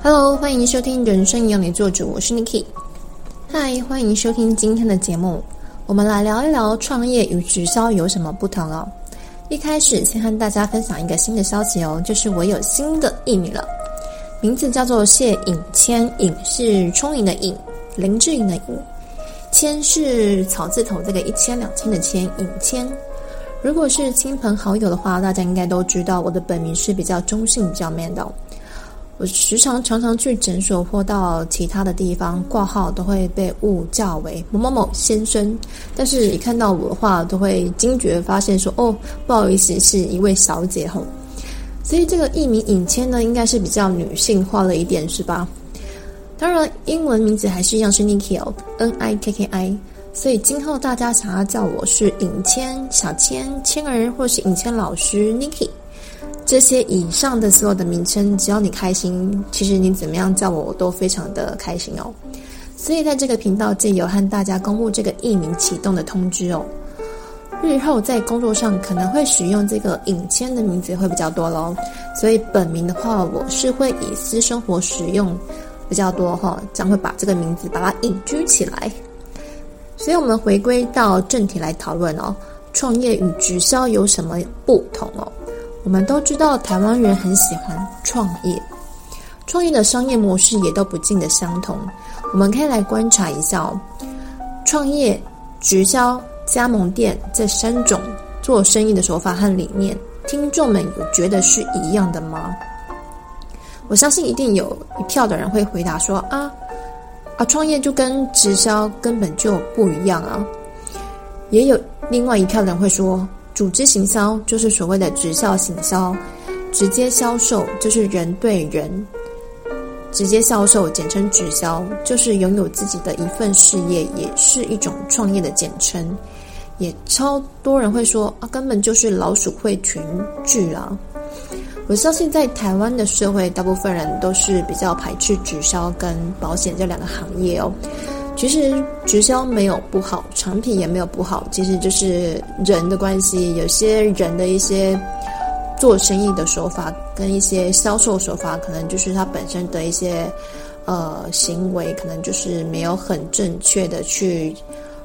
Hello，欢迎收听《人生养你做主》，我是 Niki。嗨，欢迎收听今天的节目。我们来聊一聊创业与直销有什么不同哦。一开始先和大家分享一个新的消息哦，就是我有新的艺名了，名字叫做谢颖谦，颖是充盈的颖，林志颖的颖，谦是草字头这个一千两千的千，颖谦。如果是亲朋好友的话，大家应该都知道我的本名是比较中性、比较 man 的。我时常常常去诊所或到其他的地方挂号，都会被误叫为某某某先生。但是，一看到我的话，都会惊觉发现说：“哦，不好意思，是一位小姐。”吼，所以这个艺名尹谦呢，应该是比较女性化了一点，是吧？当然，英文名字还是一样是 Nikki，N I K K I。所以今后大家想要叫我是尹谦、小谦、谦儿，或是尹谦老师 Nikki。这些以上的所有的名称，只要你开心，其实你怎么样叫我，我都非常的开心哦。所以在这个频道，借由和大家公布这个艺名启动的通知哦。日后在工作上可能会使用这个颖谦的名字会比较多喽。所以本名的话，我是会以私生活使用比较多哈，将会把这个名字把它隐居起来。所以我们回归到正题来讨论哦，创业与直销有什么不同哦？我们都知道，台湾人很喜欢创业，创业的商业模式也都不尽的相同。我们可以来观察一下哦，创业、直销、加盟店这三种做生意的手法和理念，听众们有觉得是一样的吗？我相信一定有一票的人会回答说：啊啊，创业就跟直销根本就不一样啊。也有另外一票人会说。组织行销就是所谓的直销行销，直接销售就是人对人，直接销售简称直销，就是拥有自己的一份事业，也是一种创业的简称。也超多人会说啊，根本就是老鼠会群聚啊！我相信在台湾的社会，大部分人都是比较排斥直销跟保险这两个行业哦。其实直销没有不好，产品也没有不好，其实就是人的关系。有些人的一些做生意的手法跟一些销售手法，可能就是他本身的一些呃行为，可能就是没有很正确的去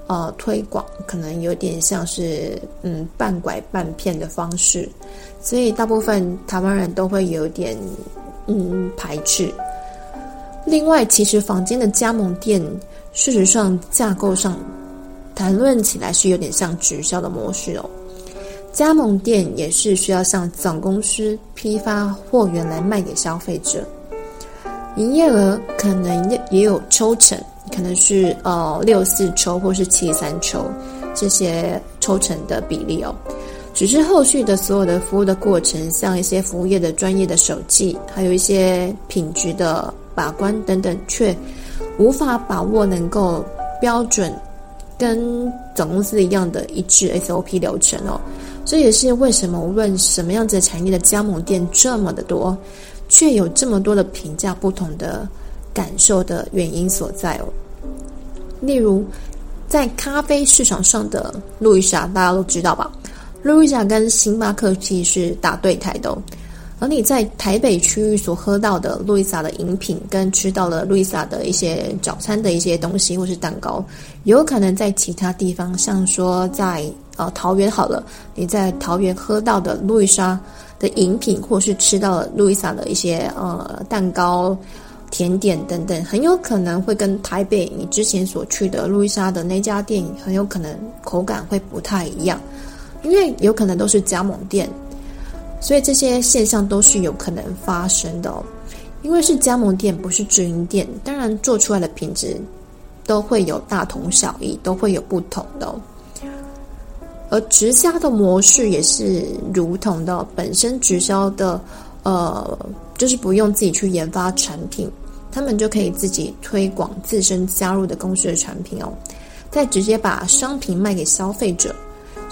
呃推广，可能有点像是嗯半拐半骗的方式，所以大部分台湾人都会有点嗯排斥。另外，其实房间的加盟店。事实上，架构上谈论起来是有点像直销的模式哦。加盟店也是需要向总公司批发货源来卖给消费者，营业额可能也也有抽成，可能是呃六四抽或是七三抽这些抽成的比例哦。只是后续的所有的服务的过程，像一些服务业的专业的手记，还有一些品质的把关等等，却。无法把握能够标准跟总公司一样的一致 SOP 流程哦，这也是为什么无论什么样子的产业的加盟店这么的多，却有这么多的评价不同的感受的原因所在哦。例如，在咖啡市场上的路易莎，大家都知道吧？路易莎跟星巴克其实是打对台的哦。而你在台北区域所喝到的路易莎的饮品，跟吃到了路易莎的一些早餐的一些东西或是蛋糕，有可能在其他地方，像说在呃桃园好了，你在桃园喝到的路易莎的饮品，或是吃到了路易莎的一些呃蛋糕、甜点等等，很有可能会跟台北你之前所去的路易莎的那家店，很有可能口感会不太一样，因为有可能都是加盟店。所以这些现象都是有可能发生的哦，因为是加盟店，不是直营店，当然做出来的品质都会有大同小异，都会有不同的哦。而直销的模式也是如同的，本身直销的呃，就是不用自己去研发产品，他们就可以自己推广自身加入的公司的产品哦，再直接把商品卖给消费者。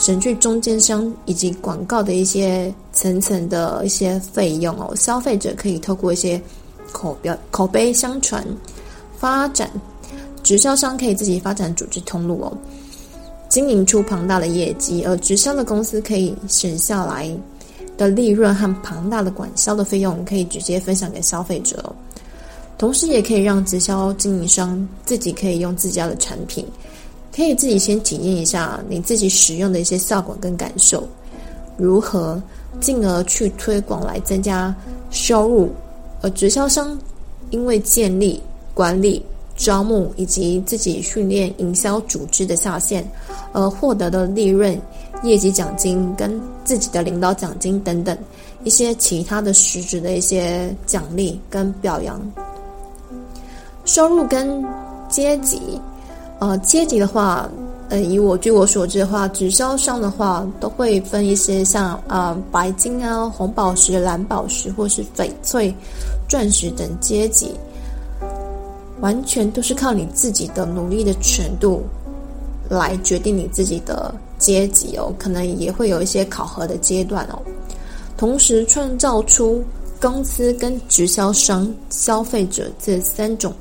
省去中间商以及广告的一些层层的一些费用哦，消费者可以透过一些口标口碑相传发展，直销商可以自己发展组织通路哦，经营出庞大的业绩，而直销的公司可以省下来的利润和庞大的管销的费用，可以直接分享给消费者哦。同时也可以让直销经营商自己可以用自家的产品，可以自己先体验一下你自己使用的一些效果跟感受，如何进而去推广来增加收入。而直销商因为建立、管理、招募以及自己训练营销组织的下线，而获得的利润、业绩奖金跟自己的领导奖金等等一些其他的实质的一些奖励跟表扬。收入跟阶级，呃，阶级的话，呃，以我据我所知的话，直销商的话都会分一些像、呃、白金啊、红宝石、蓝宝石或是翡翠、钻石等阶级，完全都是靠你自己的努力的程度来决定你自己的阶级哦，可能也会有一些考核的阶段哦，同时创造出公司跟直销商、消费者这三种。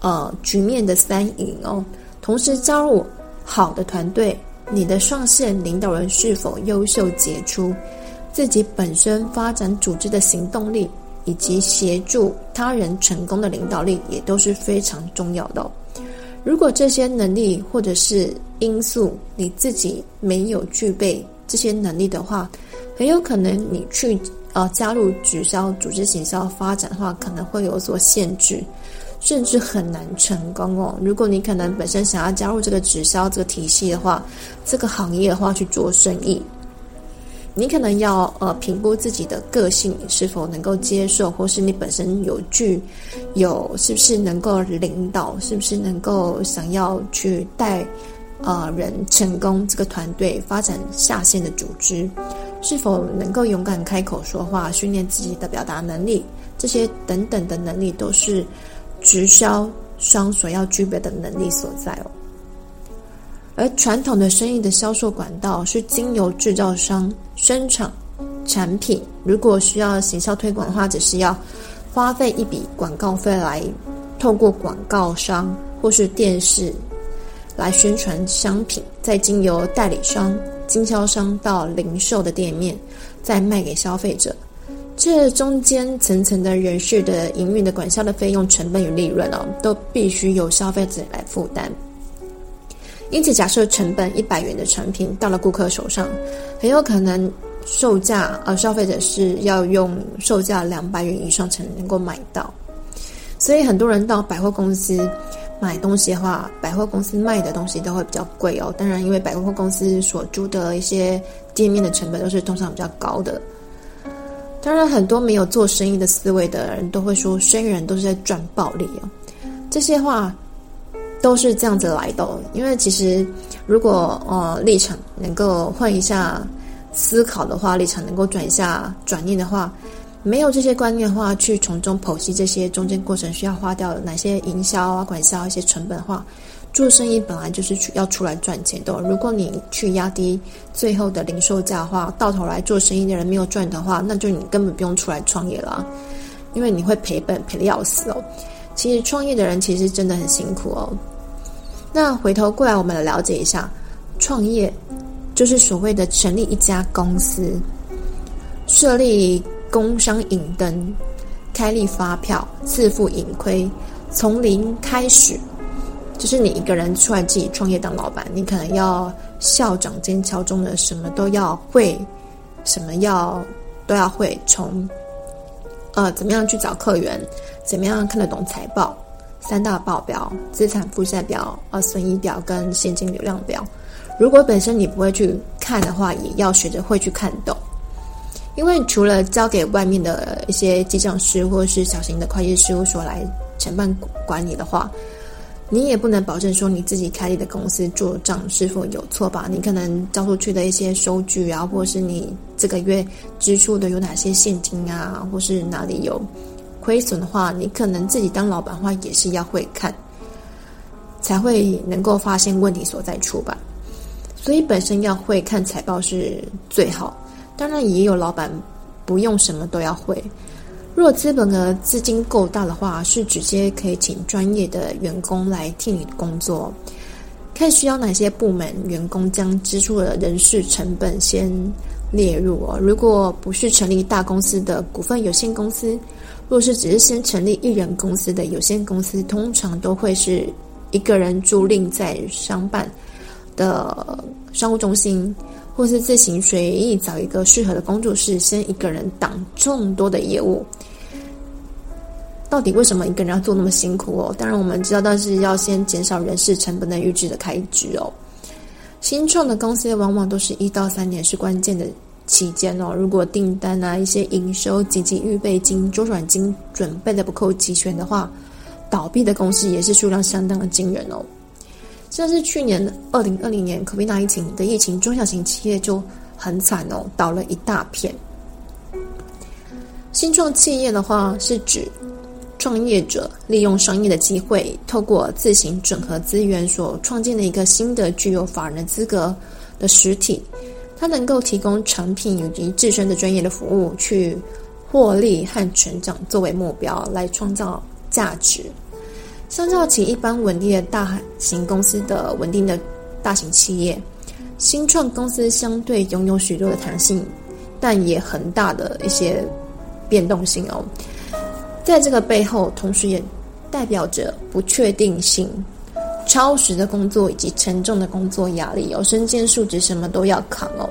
呃，局面的三赢哦，同时加入好的团队，你的上线领导人是否优秀杰出，自己本身发展组织的行动力，以及协助他人成功的领导力，也都是非常重要的。如果这些能力或者是因素你自己没有具备这些能力的话，很有可能你去呃加入直销组织行销发展的话，可能会有所限制。甚至很难成功哦。如果你可能本身想要加入这个直销这个体系的话，这个行业的话去做生意，你可能要呃评估自己的个性是否能够接受，或是你本身有具有是不是能够领导，是不是能够想要去带呃人成功这个团队发展下线的组织，是否能够勇敢开口说话，训练自己的表达能力，这些等等的能力都是。直销商所要具备的能力所在哦，而传统的生意的销售管道是经由制造商生产产品，如果需要行销推广的话，只是要花费一笔广告费来透过广告商或是电视来宣传商品，再经由代理商、经销商到零售的店面，再卖给消费者。这中间层层的人事的营运的管销的费用、成本与利润哦，都必须由消费者来负担。因此，假设成本一百元的产品到了顾客手上，很有可能售价呃，消费者是要用售价两百元以上才能够买到。所以，很多人到百货公司买东西的话，百货公司卖的东西都会比较贵哦。当然，因为百货公司所租的一些店面的成本都是通常比较高的。当然，很多没有做生意的思维的人都会说，生意人都是在赚暴利啊。这些话都是这样子来的。因为其实，如果呃立场能够换一下思考的话，立场能够转一下转念的话，没有这些观念的话，去从中剖析这些中间过程需要花掉哪些营销啊、管销一些成本的话。做生意本来就是要出来赚钱的。如果你去压低最后的零售价的话，到头来做生意的人没有赚的话，那就你根本不用出来创业了，因为你会赔本赔的要死哦。其实创业的人其实真的很辛苦哦。那回头过来，我们来了解一下，创业就是所谓的成立一家公司，设立工商银灯，开立发票，自负盈亏，从零开始。就是你一个人出来自己创业当老板，你可能要校长兼敲钟的，什么都要会，什么要都要会。从呃，怎么样去找客源，怎么样看得懂财报，三大报表、资产负债表、呃，损益表跟现金流量表。如果本身你不会去看的话，也要学着会去看懂。因为除了交给外面的一些记账师或是小型的会计事务所来承办管理的话。你也不能保证说你自己开立的公司做账是否有错吧？你可能交出去的一些收据啊，或者是你这个月支出的有哪些现金啊，或是哪里有亏损的话，你可能自己当老板的话也是要会看，才会能够发现问题所在处吧。所以本身要会看财报是最好，当然也有老板不用什么都要会。若资本的资金够大的话，是直接可以请专业的员工来替你工作。看需要哪些部门员工将支出的人事成本先列入哦。如果不是成立大公司的股份有限公司，若是只是先成立一人公司的有限公司，通常都会是一个人租赁在商办的商务中心，或是自行随意找一个适合的工作室，先一个人挡众多的业务。到底为什么一个人要做那么辛苦哦？当然我们知道，但是要先减少人事成本的预支的开支哦。新创的公司往往都是一到三年是关键的期间哦。如果订单啊、一些营收、紧急预备金、周转金准备的不够齐全的话，倒闭的公司也是数量相当的惊人哦。像是去年二零二零年 COVID 疫情的疫情，中小型企业就很惨哦，倒了一大片。新创企业的话，是指创业者利用商业的机会，透过自行整合资源所创建的一个新的具有法人资格的实体，它能够提供产品以及自身的专业的服务，去获利和成长作为目标来创造价值。相较起一般稳定的大型公司的稳定的大型企业，新创公司相对拥有许多的弹性，但也很大的一些变动性哦。在这个背后，同时也代表着不确定性、超时的工作以及沉重的工作压力哦，身兼数职，什么都要扛哦。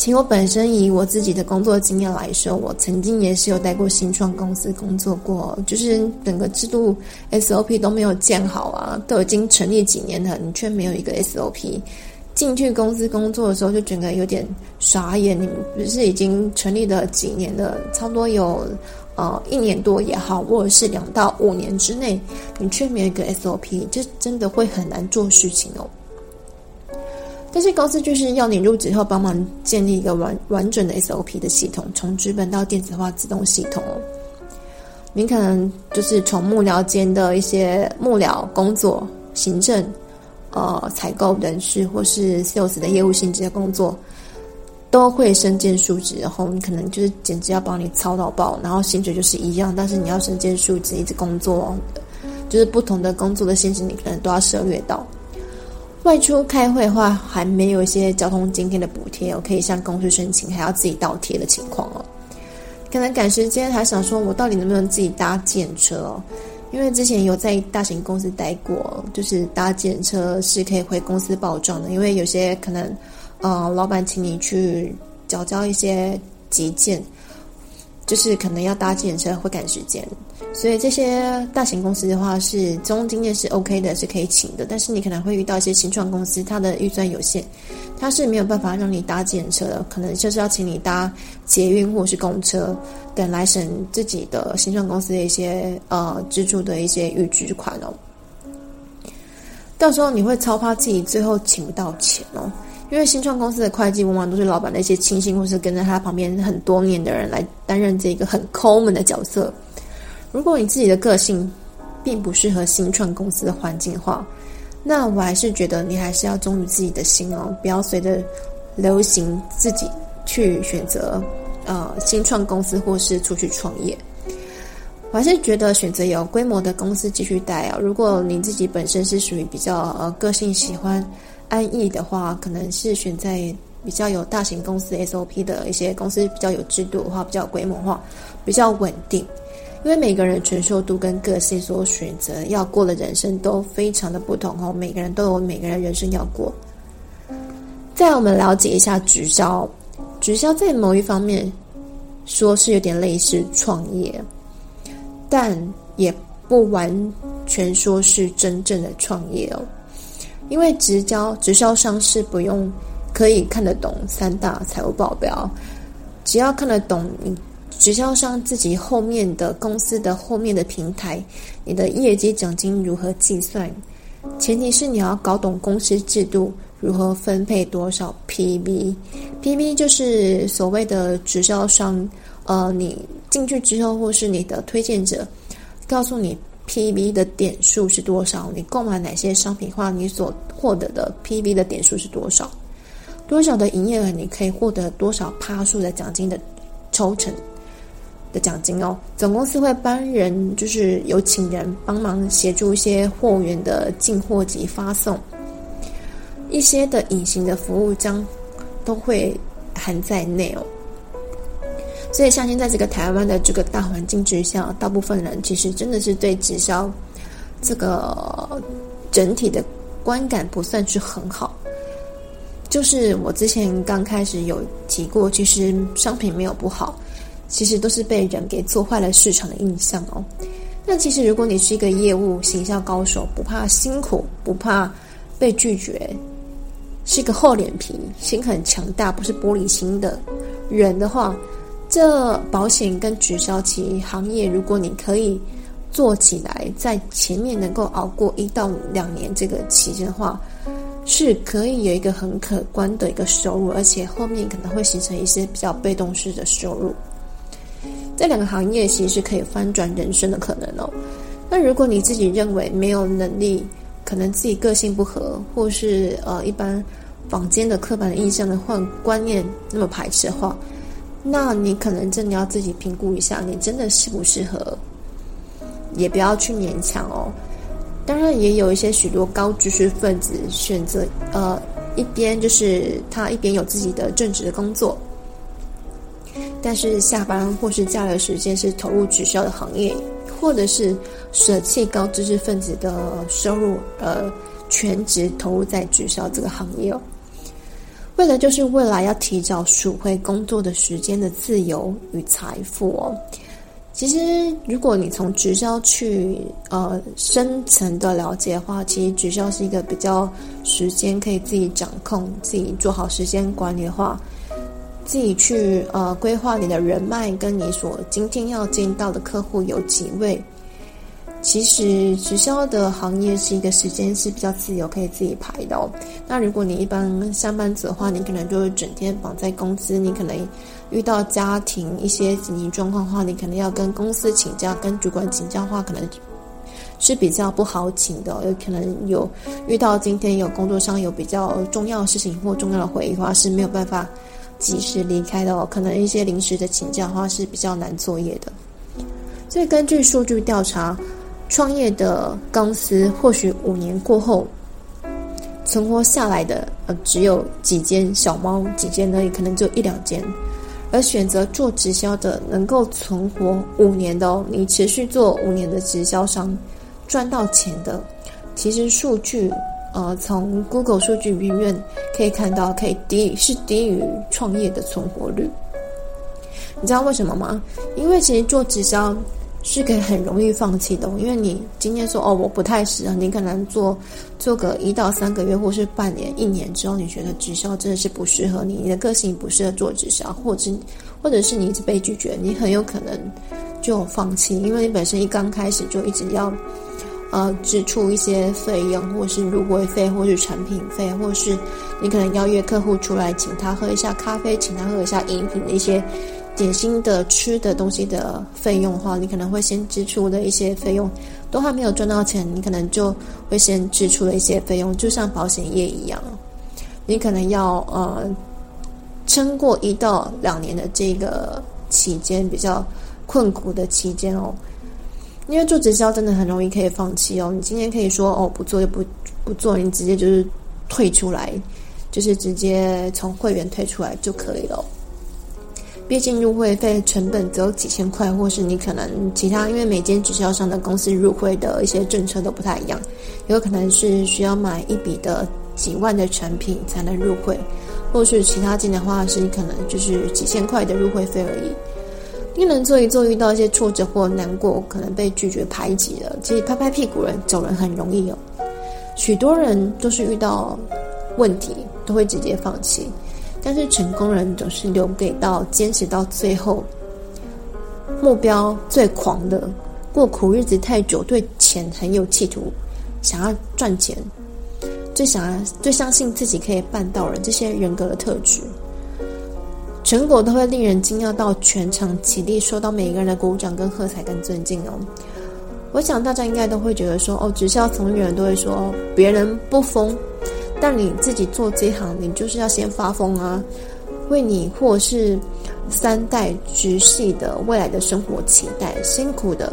其实我本身以我自己的工作经验来说，我曾经也是有待过新创公司工作过，就是整个制度 SOP 都没有建好啊，都已经成立几年了，你却没有一个 SOP。进去公司工作的时候，就整个有点傻眼。你们不是已经成立了几年了，差不多有。呃，一年多也好，或者是两到五年之内，你却没有一个 SOP，这真的会很难做事情哦。但是公司就是要你入职后帮忙建立一个完完整的 SOP 的系统，从纸本到电子化自动系统哦。你可能就是从幕僚间的一些幕僚工作、行政、呃采购、人事或是 sales 的业务性质的工作。都会身兼数职，然后你可能就是简直要帮你操到爆，然后薪水就是一样，但是你要身兼数职一直工作，就是不同的工作的性质，你可能都要涉猎到。外出开会的话，还没有一些交通津贴的补贴，我可以向公司申请，还要自己倒贴的情况哦。可能赶时间，还想说我到底能不能自己搭计程车哦？因为之前有在大型公司待过，就是搭计程车是可以回公司报账的，因为有些可能。呃，老板请你去缴交一些急件，就是可能要搭计程车会赶时间，所以这些大型公司的话是中经验是 OK 的，是可以请的。但是你可能会遇到一些新创公司，它的预算有限，它是没有办法让你搭计程车的，可能就是要请你搭捷运或是公车等来省自己的新创公司的一些呃支出的一些预支款哦。到时候你会超怕自己最后请不到钱哦。因为新创公司的会计往往都是老板的一些亲信，或是跟在他旁边很多年的人来担任这个很抠门的角色。如果你自己的个性并不适合新创公司的环境的话，那我还是觉得你还是要忠于自己的心哦，不要随着流行自己去选择呃新创公司或是出去创业。我还是觉得选择有规模的公司继续待啊。如果你自己本身是属于比较呃个性喜欢。安逸的话，可能是选在比较有大型公司 SOP 的一些公司，比较有制度的话，比较规模化，比较稳定。因为每个人承受度跟个性所选择要过的人生都非常的不同哦，每个人都有每个人人生要过。再我们了解一下直销，直销在某一方面说是有点类似创业，但也不完全说是真正的创业哦。因为直销直销商是不用可以看得懂三大财务报表，只要看得懂你直销商自己后面的公司的后面的平台，你的业绩奖金如何计算，前提是你要搞懂公司制度如何分配多少 PB，PB 就是所谓的直销商，呃，你进去之后或是你的推荐者告诉你。PB 的点数是多少？你购买哪些商品的话，你所获得的 PB 的点数是多少？多少的营业额，你可以获得多少趴数的奖金的抽成的奖金哦？总公司会帮人，就是有请人帮忙协助一些货源的进货及发送，一些的隐形的服务将都会含在内哦。所以，相信在这个台湾的这个大环境之下，大部分人其实真的是对直销这个整体的观感不算是很好。就是我之前刚开始有提过，其实商品没有不好，其实都是被人给做坏了市场的印象哦。那其实如果你是一个业务行销高手，不怕辛苦，不怕被拒绝，是一个厚脸皮、心很强大，不是玻璃心的人的话，这保险跟直销其行业，如果你可以做起来，在前面能够熬过一到两年这个期间的话。是可以有一个很可观的一个收入，而且后面可能会形成一些比较被动式的收入。这两个行业其实可以翻转人生的可能哦。那如果你自己认为没有能力，可能自己个性不合，或是呃一般坊间的刻板的印象的换观念那么排斥的话，那你可能真的要自己评估一下，你真的适不适合，也不要去勉强哦。当然，也有一些许多高知识分子选择，呃，一边就是他一边有自己的正职的工作，但是下班或是假日时间是投入直销的行业，或者是舍弃高知识分子的收入，呃，全职投入在直销这个行业哦。为了就是未来要提早赎回工作的时间的自由与财富哦。其实，如果你从直销去呃深层的了解的话，其实直销是一个比较时间可以自己掌控、自己做好时间管理的话，自己去呃规划你的人脉，跟你所今天要见到的客户有几位。其实直销的行业是一个时间是比较自由，可以自己排的哦。那如果你一般上班族的话，你可能就会整天绑在公司，你可能遇到家庭一些紧急状况的话，你可能要跟公司请假，跟主管请假的话，可能是比较不好请的。有可能有遇到今天有工作上有比较重要的事情或重要的会议的话，是没有办法及时离开的哦。可能一些临时的请假的话是比较难作业的。所以根据数据调查。创业的公司或许五年过后存活下来的呃只有几间小猫几间而已，可能就一两间。而选择做直销的能够存活五年的哦，你持续做五年的直销商赚到钱的，其实数据呃从 Google 数据里面可以看到，可以低是低于创业的存活率。你知道为什么吗？因为其实做直销。是可以很容易放弃的，因为你今天说哦，我不太适合，你可能做做个一到三个月，或是半年、一年之后，你觉得直销真的是不适合你，你的个性不适合做直销，或者或者是你一直被拒绝，你很有可能就放弃，因为你本身一刚开始就一直要呃支出一些费用，或是入会费，或是产品费，或是你可能邀约客户出来，请他喝一下咖啡，请他喝一下饮品的一些。点心的吃的东西的费用的话，你可能会先支出的一些费用，都还没有赚到钱，你可能就会先支出了一些费用，就像保险业一样，你可能要呃撑过一到两年的这个期间比较困苦的期间哦，因为做直销真的很容易可以放弃哦，你今天可以说哦不做就不不做，你直接就是退出来，就是直接从会员退出来就可以了。毕竟入会费成本只有几千块，或是你可能其他，因为每间直销商的公司入会的一些政策都不太一样，有可能是需要买一笔的几万的产品才能入会，或是其他间的话是你可能就是几千块的入会费而已。你可能做一做遇到一些挫折或难过，可能被拒绝排挤了，其实拍拍屁股人走人很容易哦。许多人都是遇到问题都会直接放弃。但是成功人总是留给到坚持到最后，目标最狂的，过苦日子太久，对钱很有企图，想要赚钱，最想要最相信自己可以办到人，这些人格的特质，成果都会令人惊讶到全场起立，受到每一个人的鼓掌跟喝彩跟尊敬哦。我想大家应该都会觉得说，哦，直销从业人都会说，别人不疯。但你自己做这行，你就是要先发疯啊！为你或是三代直系的未来的生活期待，辛苦的，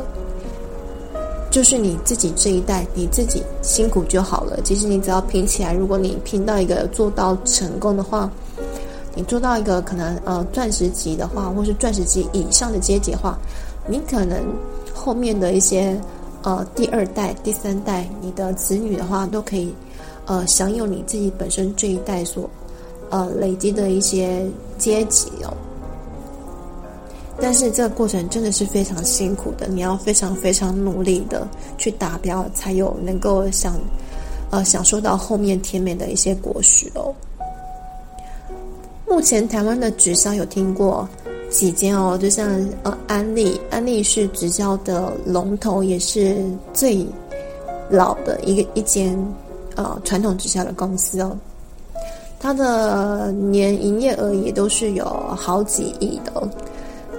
就是你自己这一代，你自己辛苦就好了。其实你只要拼起来，如果你拼到一个做到成功的话，你做到一个可能呃钻石级的话，或是钻石级以上的阶级的话，你可能后面的一些呃第二代、第三代，你的子女的话都可以呃享有你自己本身这一代所呃累积的一些阶级哦。但是这个过程真的是非常辛苦的，你要非常非常努力的去达标，才有能够享呃享受到后面甜美的一些果实哦。目前台湾的直销有听过几间哦，就像呃安利，安利是直销的龙头，也是最老的一个一间呃传统直销的公司哦。它的年营业额也都是有好几亿的哦。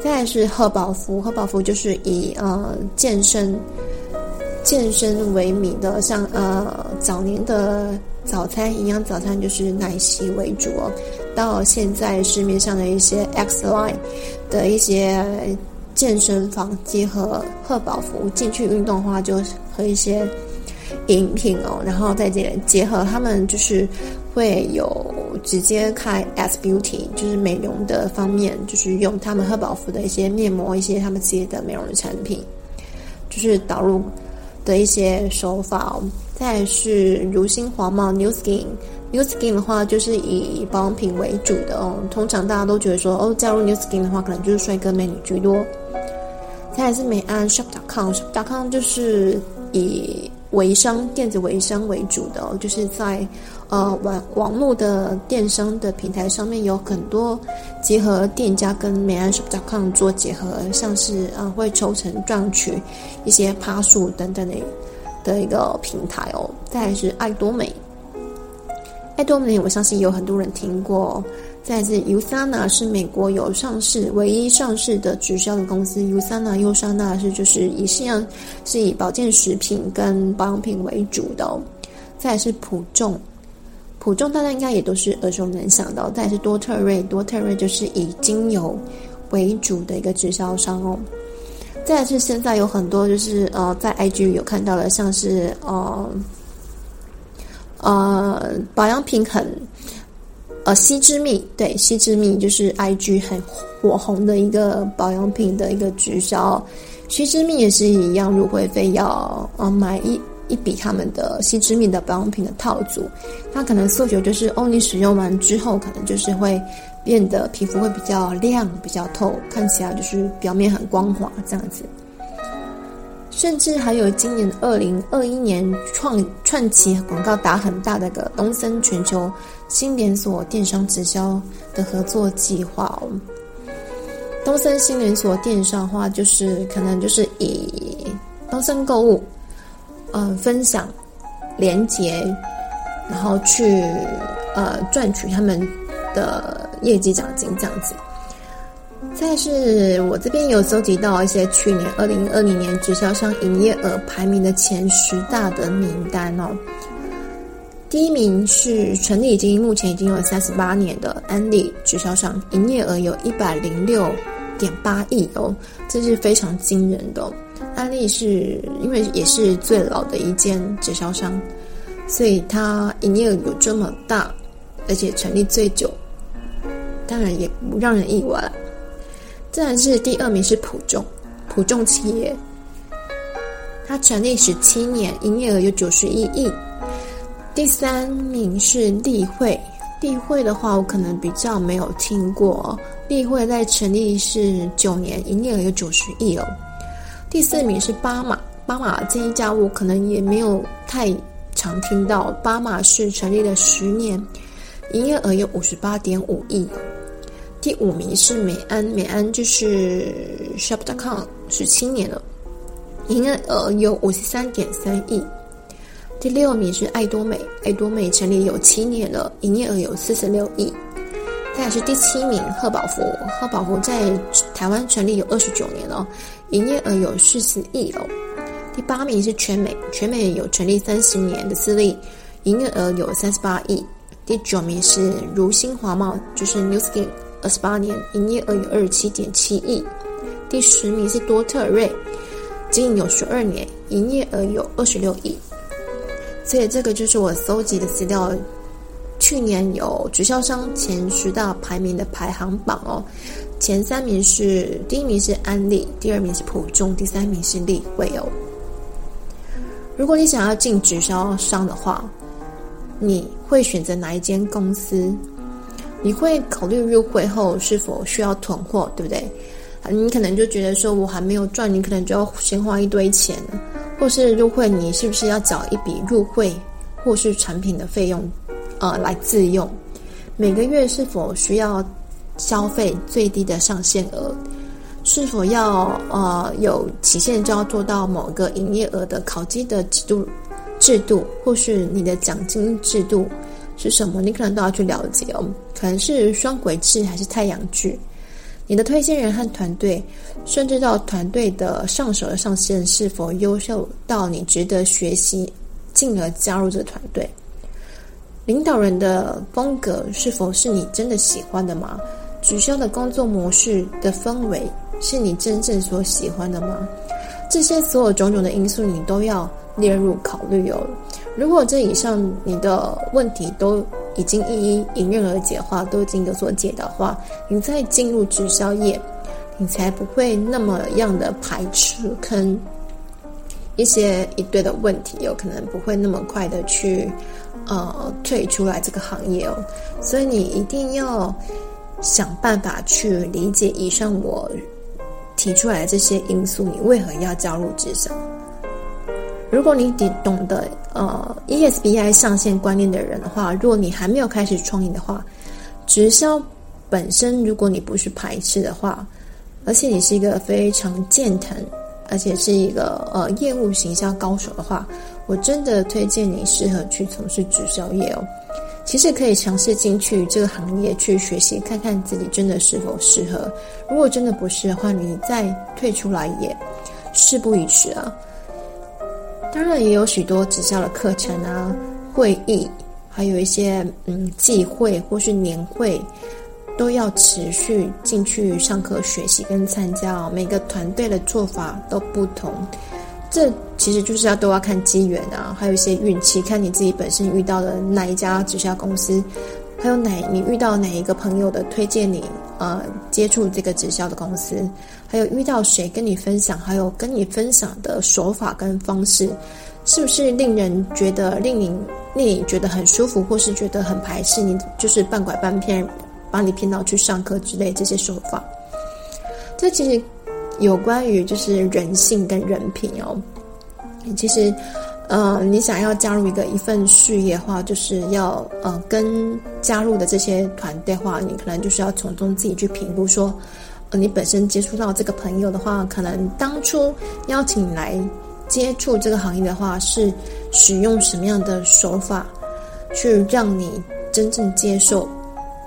再来是贺宝福，贺宝福就是以呃健身健身为名的，像呃早年的早餐营养早餐就是奶昔为主哦，到现在市面上的一些 X Line 的一些健身房结合贺宝福进去运动的话，就喝一些饮品哦，然后再结结合他们就是会有。直接开 S Beauty，就是美容的方面，就是用他们赫宝福的一些面膜，一些他们自己的美容的产品，就是导入的一些手法。再是如新华茂 New Skin，New Skin 的话就是以保养品为主的哦。通常大家都觉得说，哦，加入 New Skin 的话，可能就是帅哥美女居多。再来是美安 Shop.com，Shop.com 就是以微商、电子微商为主的哦，就是在。呃，网网络的电商的平台上面有很多结合店家跟美安 shop.com 做结合，像是啊、呃、会抽成赚取一些趴数等等的的一个平台哦。再来是爱多美，爱多美我相信有很多人听过。再来是 USANA 是美国有上市唯一上市的直销的公司，USANA 优莎娜是就是以是样是以保健食品跟保养品为主的哦。再是普众。普众大家应该也都是耳熟能详的，再是多特瑞，多特瑞就是以精油为主的一个直销商哦。再是现在有很多就是呃，在 IG 有看到的，像是呃呃保养品很呃皙之蜜，对，皙之蜜就是 IG 很火红的一个保养品的一个直销，皙之蜜也是一样，入会费要呃买一。一笔他们的皙之蜜的保养品的套组，它可能诉求就是哦，你使用完之后，可能就是会变得皮肤会比较亮、比较透，看起来就是表面很光滑这样子。甚至还有今年二零二一年创创起广告打很大的个东森全球新连锁电商直销的合作计划哦。东森新连锁电商的话，就是可能就是以东森购物。嗯、呃，分享连结，然后去呃赚取他们的业绩奖金这样子。再是我这边有搜集到一些去年二零二零年直销商营业额排名的前十大的名单哦。第一名是成立已经目前已经有三十八年的安利直销商，营业额有一百零六点八亿哦，这是非常惊人的哦。安利是因为也是最老的一间直销商，所以它营业额有这么大，而且成立最久，当然也不让人意外。自然是第二名是普众，普众企业，它成立十七年，营业额有九十一亿。第三名是立会，立会的话我可能比较没有听过，立会在成立是九年，营业额有九十亿哦。第四名是巴马，巴马这一家我可能也没有太常听到。巴马是成立了十年，营业额有五十八点五亿。第五名是美安，美安就是 Shop.com，是七年了，营业额有五十三点三亿。第六名是爱多美，爱多美成立有七年了，营业额有四十六亿。再来是第七名贺宝福，贺宝福在台湾成立有二十九年了，营业额有四十亿哦。第八名是全美，全美有成立三十年的资历，营业额有三十八亿。第九名是如新华茂，就是 New Skin，二十八年，营业额有二十七点七亿。第十名是多特瑞，经营有十二年，营业额有二十六亿。所以这个就是我搜集的资料。去年有直销商前十大排名的排行榜哦，前三名是第一名是安利，第二名是普众，第三名是立惠哦。如果你想要进直销商的话，你会选择哪一间公司？你会考虑入会后是否需要囤货，对不对？你可能就觉得说，我还没有赚，你可能就要先花一堆钱，或是入会，你是不是要缴一笔入会或是产品的费用，呃，来自用？每个月是否需要消费最低的上限额？是否要呃有期限就要做到某个营业额的考绩的制度？制度或是你的奖金制度是什么？你可能都要去了解哦。可能是双轨制还是太阳剧？你的推荐人和团队，甚至到团队的上手的上线是否优秀到你值得学习，进而加入这个团队？领导人的风格是否是你真的喜欢的吗？直销的工作模式的氛围是你真正所喜欢的吗？这些所有种种的因素，你都要列入考虑哦。如果这以上你的问题都已经一一迎刃而解的话，都已经有所解的话，你再进入直销业，你才不会那么样的排斥，坑一些一堆的问题，有可能不会那么快的去呃退出来这个行业哦。所以你一定要想办法去理解以上我提出来这些因素，你为何要加入直销？如果你懂得呃 ESBI 上线观念的人的话，如果你还没有开始创业的话，直销本身如果你不是排斥的话，而且你是一个非常健谈，而且是一个呃业务行销高手的话，我真的推荐你适合去从事直销业哦。其实可以尝试进去这个行业去学习，看看自己真的是否适合。如果真的不是的话，你再退出来也事不宜迟啊。当然也有许多直销的课程啊、会议，还有一些嗯季会或是年会，都要持续进去上课学习跟参加哦。每个团队的做法都不同，这其实就是要都要看机缘啊，还有一些运气，看你自己本身遇到的哪一家直销公司。还有哪你遇到哪一个朋友的推荐你呃接触这个直销的公司？还有遇到谁跟你分享？还有跟你分享的手法跟方式，是不是令人觉得令你令你觉得很舒服，或是觉得很排斥？你就是半拐半骗，把你骗到去上课之类这些手法。这其实有关于就是人性跟人品哦。其实。呃，你想要加入一个一份事业的话，就是要呃跟加入的这些团队话，你可能就是要从中自己去评估说，你本身接触到这个朋友的话，可能当初邀请你来接触这个行业的话，是使用什么样的手法，去让你真正接受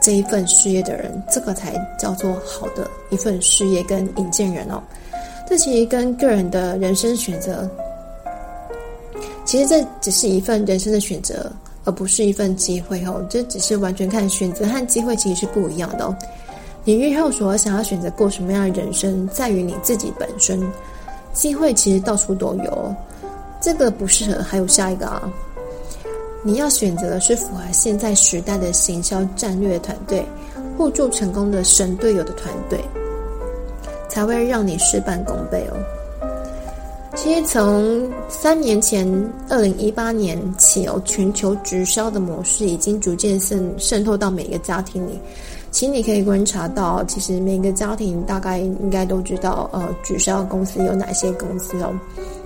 这一份事业的人，这个才叫做好的一份事业跟引荐人哦。这其实跟个人的人生选择。其实这只是一份人生的选择，而不是一份机会哦。这只是完全看选择和机会其实是不一样的哦。你日后所想要选择过什么样的人生，在于你自己本身。机会其实到处都有，这个不适合，还有下一个啊。你要选择的是符合现在时代的行销战略团队，互助成功的神队友的团队，才会让你事半功倍哦。其实从三年前，二零一八年起，有全球直销的模式已经逐渐渗渗透到每个家庭里。其实你可以观察到，其实每个家庭大概应该都知道，呃，直销公司有哪些公司哦，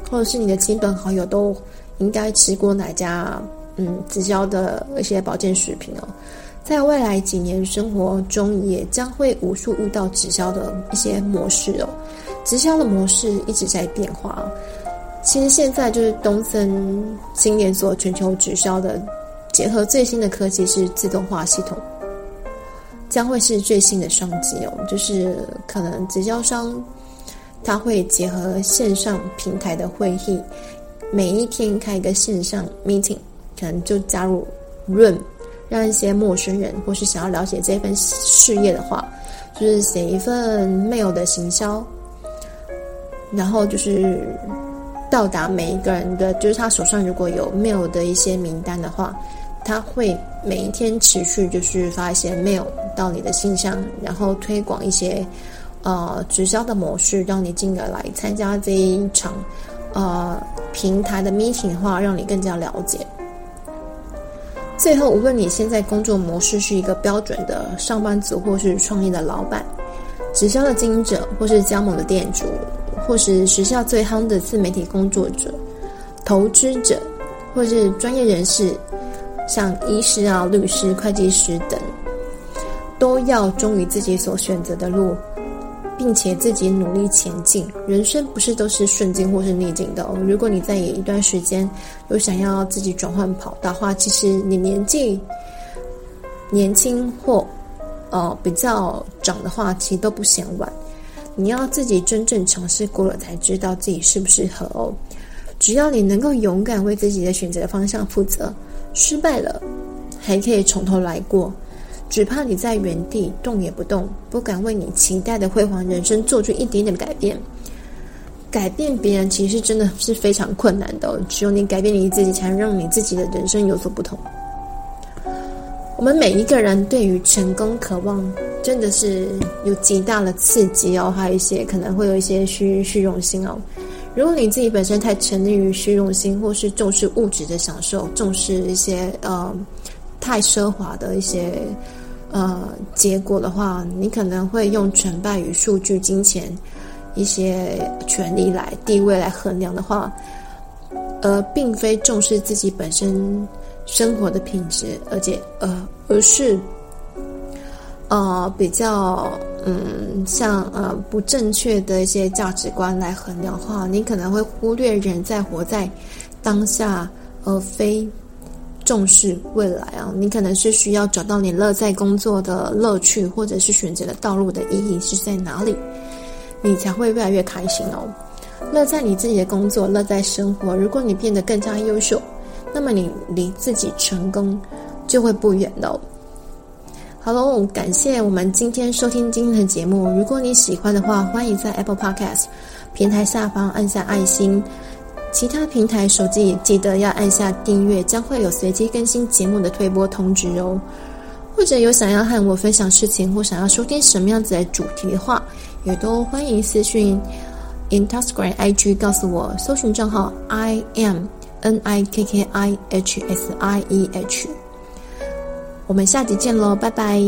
或者是你的亲朋好友都应该吃过哪家嗯直销的一些保健食品哦。在未来几年生活中，也将会无数遇到直销的一些模式哦。直销的模式一直在变化，其实现在就是东森新连锁全球直销的结合最新的科技是自动化系统，将会是最新的商机哦。就是可能直销商他会结合线上平台的会议，每一天开一个线上 meeting，可能就加入 Room，让一些陌生人或是想要了解这份事业的话，就是写一份 mail 的行销。然后就是到达每一个人的，就是他手上如果有 mail 的一些名单的话，他会每一天持续就是发一些 mail 到你的信箱，然后推广一些呃直销的模式，让你进而来参加这一场呃平台的 meeting 的话，让你更加了解。最后，无论你现在工作模式是一个标准的上班族，或是创业的老板，直销的经营者，或是加盟的店主，或是时下最夯的自媒体工作者、投资者，或是专业人士。像医师啊、律师、会计师等，都要忠于自己所选择的路，并且自己努力前进。人生不是都是顺境或是逆境的哦。如果你在一段时间有想要自己转换跑道的话，其实你年纪年轻或呃比较长的话，其实都不嫌晚。你要自己真正尝试过了，才知道自己适不适合哦。只要你能够勇敢为自己的选择方向负责。失败了，还可以从头来过。只怕你在原地动也不动，不敢为你期待的辉煌人生做出一点点改变。改变别人其实真的是非常困难的，只有你改变你自己，才能让你自己的人生有所不同。我们每一个人对于成功渴望，真的是有极大的刺激哦，还有一些可能会有一些虚虚荣心哦。如果你自己本身太沉溺于虚荣心，或是重视物质的享受，重视一些呃太奢华的一些呃结果的话，你可能会用成败与数据、金钱、一些权利来地位来衡量的话，而并非重视自己本身生活的品质，而且呃而是。呃，比较嗯，像呃不正确的一些价值观来衡量的话，你可能会忽略人在活在当下，而非重视未来啊。你可能是需要找到你乐在工作的乐趣，或者是选择的道路的意义是在哪里，你才会越来越开心哦。乐在你自己的工作，乐在生活。如果你变得更加优秀，那么你离自己成功就会不远喽。好喽，感谢我们今天收听今天的节目。如果你喜欢的话，欢迎在 Apple Podcast 平台下方按下爱心。其他平台手机也记得要按下订阅，将会有随机更新节目的推播通知哦。或者有想要和我分享事情，或想要收听什么样子的主题的话，也都欢迎私讯 Instagram IG 告诉我，搜寻账号 I M N I K K I H S I E H。我们下集见喽，拜拜。